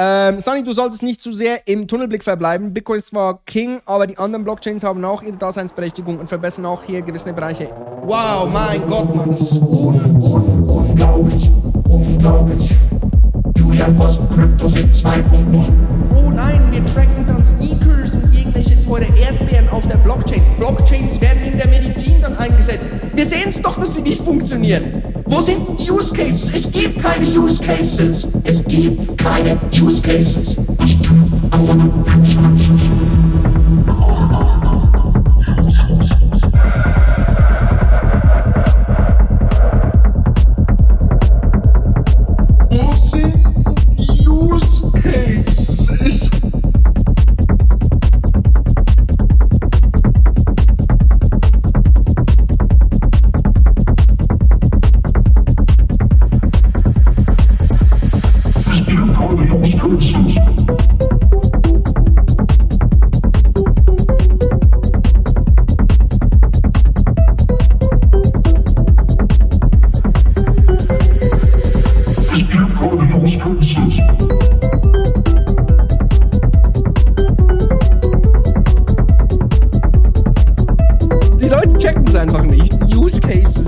Ähm, Sunny, du solltest nicht zu sehr im Tunnelblick verbleiben. Bitcoin ist zwar King, aber die anderen Blockchains haben auch ihre Daseinsberechtigung und verbessern auch hier gewisse Bereiche. Wow, mein Gott, Mann, das ist un, un, unglaublich. Unglaublich. Julian Bossen Crypto sind 2.0. Oh nein, wir tracken dann Sneakers und irgendwelche teure Erdbeeren auf der Blockchain. Blockchains werden in der Medizin dann eingesetzt. Wir sehen es doch, dass sie nicht funktionieren. Wo sind denn die Use Cases? Es gibt keine Use Cases. Es gibt keine Use Cases.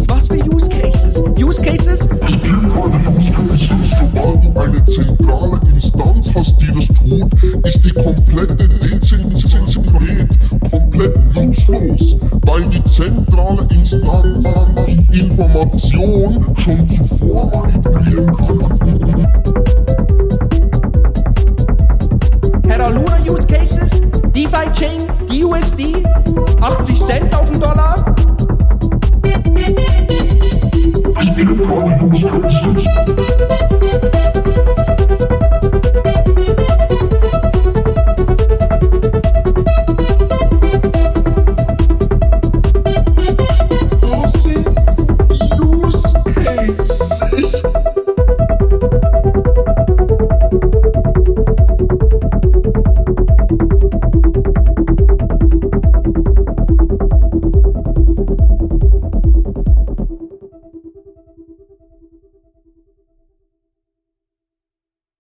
Cases? Was für Use Cases? Use Cases? Es gilt meine Use Cases, sobald du eine zentrale Instanz hast, die das tut, ist die komplette Dezentralität komplett nutzlos, weil die zentrale Instanz Information schon zuvor manipulieren kann. Terra Luna Use Cases, DeFi Chain, DUSD, 80